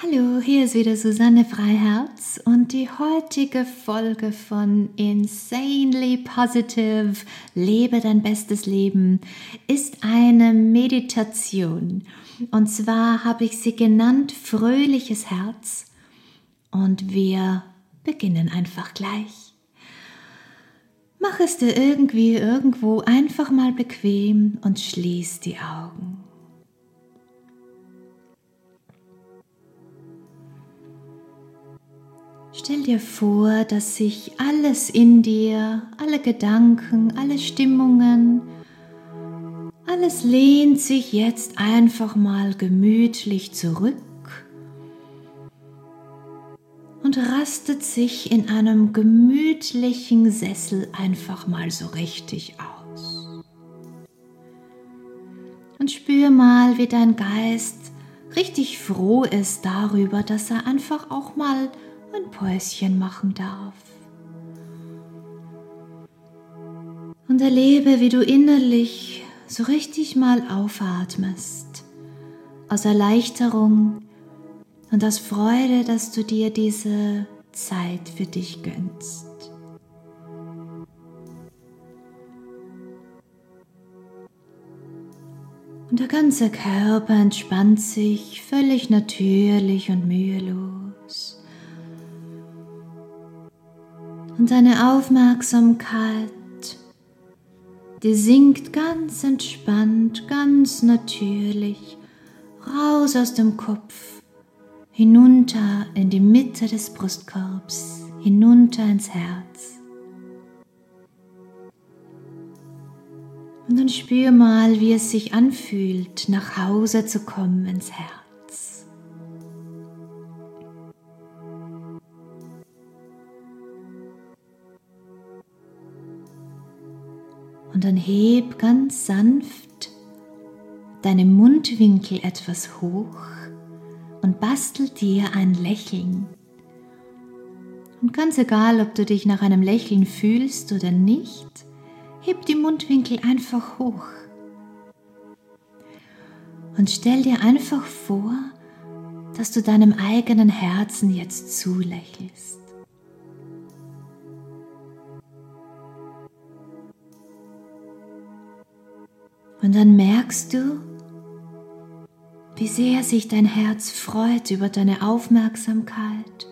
Hallo, hier ist wieder Susanne Freiherz und die heutige Folge von Insanely Positive Lebe dein bestes Leben ist eine Meditation. Und zwar habe ich sie genannt Fröhliches Herz und wir beginnen einfach gleich. Mach es dir irgendwie irgendwo einfach mal bequem und schließ die Augen. Stell dir vor, dass sich alles in dir, alle Gedanken, alle Stimmungen, alles lehnt sich jetzt einfach mal gemütlich zurück und rastet sich in einem gemütlichen Sessel einfach mal so richtig aus. Und spür mal, wie dein Geist richtig froh ist darüber, dass er einfach auch mal ein Päuschen machen darf. Und erlebe, wie du innerlich so richtig mal aufatmest, aus Erleichterung und aus Freude, dass du dir diese Zeit für dich gönnst. Und der ganze Körper entspannt sich völlig natürlich und mühelos. Deine Aufmerksamkeit, die sinkt ganz entspannt, ganz natürlich raus aus dem Kopf, hinunter in die Mitte des Brustkorbs, hinunter ins Herz. Und dann spür mal, wie es sich anfühlt, nach Hause zu kommen ins Herz. Und dann heb ganz sanft deine Mundwinkel etwas hoch und bastel dir ein Lächeln. Und ganz egal, ob du dich nach einem Lächeln fühlst oder nicht, heb die Mundwinkel einfach hoch. Und stell dir einfach vor, dass du deinem eigenen Herzen jetzt zulächelst. Und dann merkst du, wie sehr sich dein Herz freut über deine Aufmerksamkeit.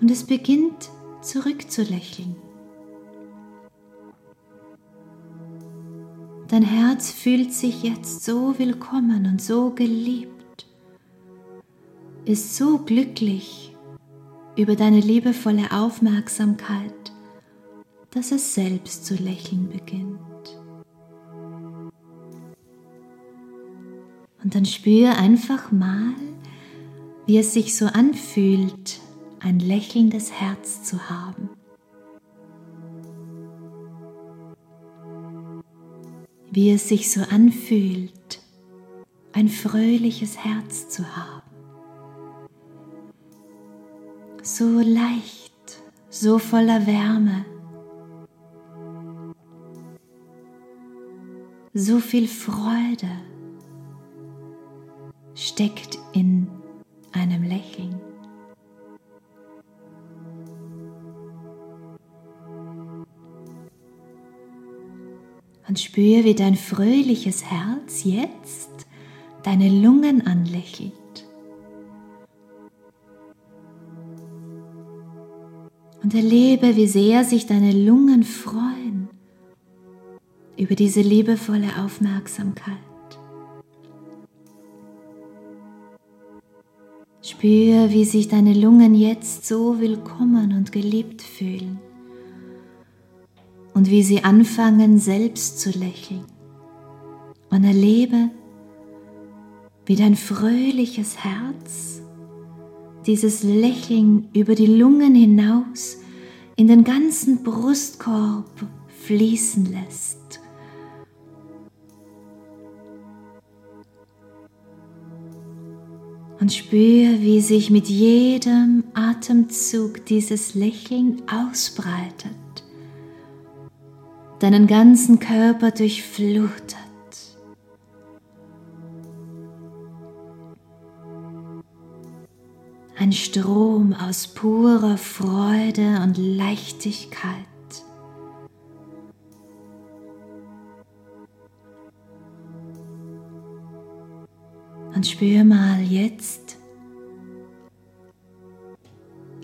Und es beginnt zurückzulächeln. Dein Herz fühlt sich jetzt so willkommen und so geliebt, ist so glücklich über deine liebevolle Aufmerksamkeit, dass es selbst zu lächeln beginnt. Und dann spür einfach mal, wie es sich so anfühlt, ein lächelndes Herz zu haben. Wie es sich so anfühlt, ein fröhliches Herz zu haben. So leicht, so voller Wärme, so viel Freude steckt in einem Lächeln. Und spüre, wie dein fröhliches Herz jetzt deine Lungen anlächelt. Und erlebe, wie sehr sich deine Lungen freuen über diese liebevolle Aufmerksamkeit. Spür, wie sich deine Lungen jetzt so willkommen und geliebt fühlen und wie sie anfangen selbst zu lächeln. Und erlebe, wie dein fröhliches Herz dieses Lächeln über die Lungen hinaus in den ganzen Brustkorb fließen lässt und spür, wie sich mit jedem Atemzug dieses Lächeln ausbreitet, deinen ganzen Körper durchflutet. ein Strom aus purer Freude und Leichtigkeit. Und spür mal jetzt,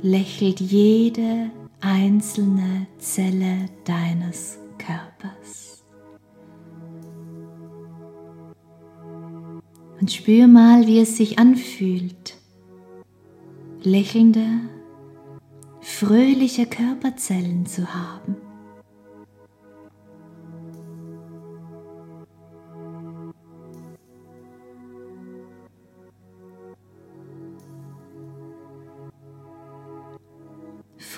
lächelt jede einzelne Zelle deines Körpers. Und spür mal, wie es sich anfühlt, lächelnde, fröhliche Körperzellen zu haben.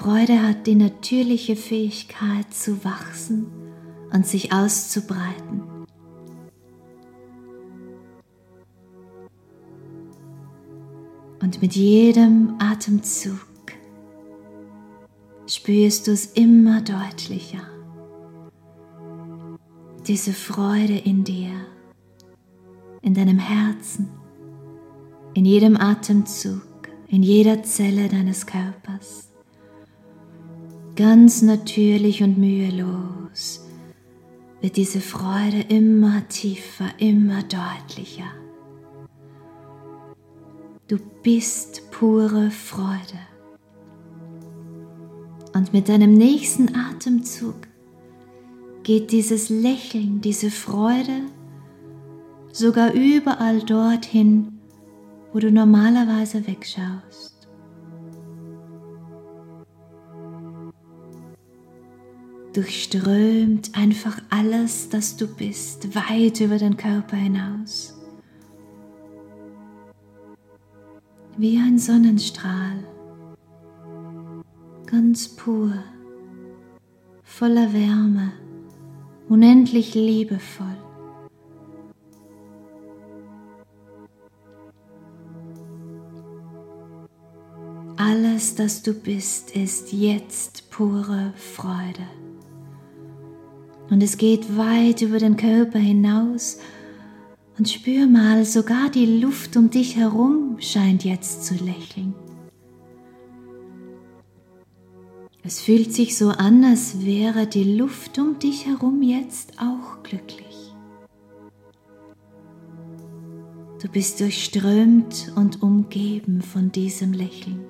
Freude hat die natürliche Fähigkeit zu wachsen und sich auszubreiten. Und mit jedem Atemzug spürst du es immer deutlicher. Diese Freude in dir, in deinem Herzen, in jedem Atemzug, in jeder Zelle deines Körpers ganz natürlich und mühelos wird diese Freude immer tiefer, immer deutlicher. Du bist pure Freude. Und mit deinem nächsten Atemzug geht dieses Lächeln, diese Freude sogar überall dorthin, wo du normalerweise wegschaust. Durchströmt einfach alles, das du bist, weit über den Körper hinaus. Wie ein Sonnenstrahl, ganz pur, voller Wärme, unendlich liebevoll. Alles, das du bist, ist jetzt pure Freude und es geht weit über den Körper hinaus. Und spür mal, sogar die Luft um dich herum scheint jetzt zu lächeln. Es fühlt sich so an, als wäre die Luft um dich herum jetzt auch glücklich. Du bist durchströmt und umgeben von diesem Lächeln.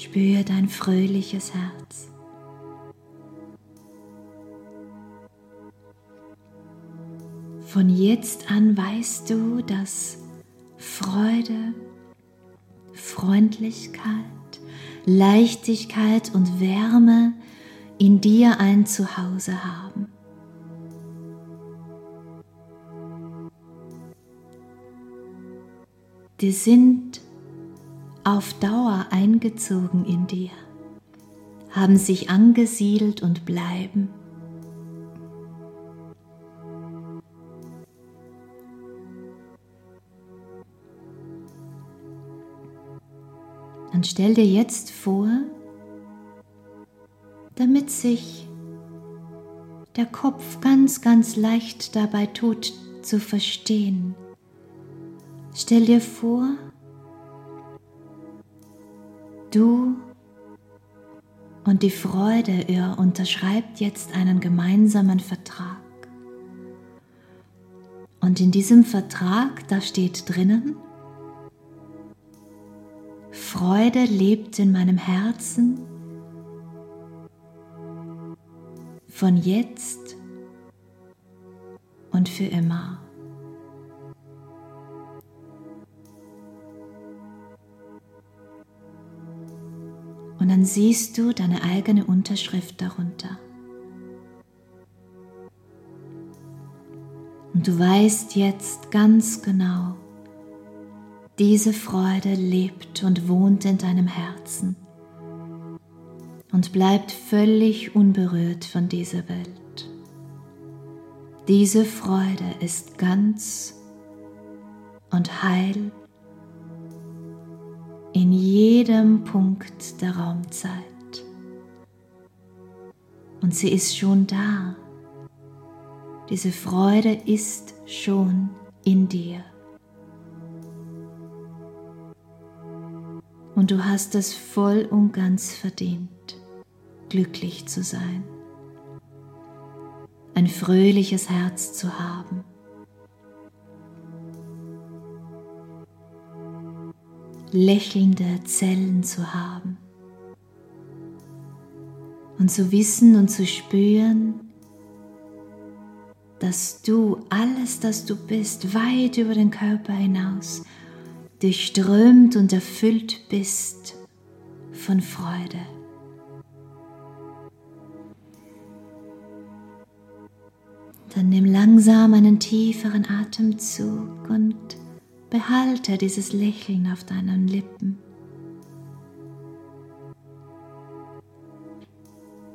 Spür dein fröhliches Herz. Von jetzt an weißt du, dass Freude, Freundlichkeit, Leichtigkeit und Wärme in dir ein Zuhause haben. Die sind auf Dauer eingezogen in dir, haben sich angesiedelt und bleiben. Und stell dir jetzt vor, damit sich der Kopf ganz, ganz leicht dabei tut zu verstehen. Stell dir vor, Du und die Freude, ihr unterschreibt jetzt einen gemeinsamen Vertrag. Und in diesem Vertrag, da steht drinnen, Freude lebt in meinem Herzen von jetzt und für immer. Dann siehst du deine eigene Unterschrift darunter. Und du weißt jetzt ganz genau, diese Freude lebt und wohnt in deinem Herzen und bleibt völlig unberührt von dieser Welt. Diese Freude ist ganz und heil in jedem Punkt der Raumzeit. Und sie ist schon da. Diese Freude ist schon in dir. Und du hast es voll und ganz verdient, glücklich zu sein, ein fröhliches Herz zu haben. Lächelnde Zellen zu haben und zu wissen und zu spüren, dass du alles, das du bist, weit über den Körper hinaus durchströmt und erfüllt bist von Freude. Dann nimm langsam einen tieferen Atemzug und behalte dieses Lächeln auf deinen Lippen.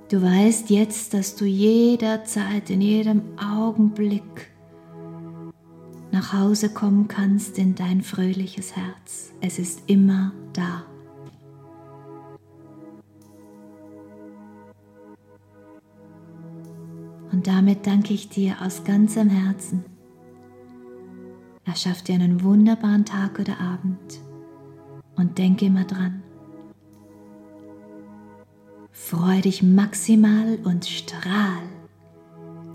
Du weißt jetzt, dass du jederzeit, in jedem Augenblick nach Hause kommen kannst in dein fröhliches Herz. Es ist immer da. Und damit danke ich dir aus ganzem Herzen. Erschaff dir einen wunderbaren Tag oder Abend und denke immer dran. Freu dich maximal und strahl.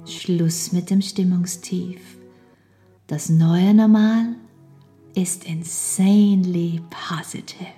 Schluss mit dem Stimmungstief. Das neue Normal ist insanely positive.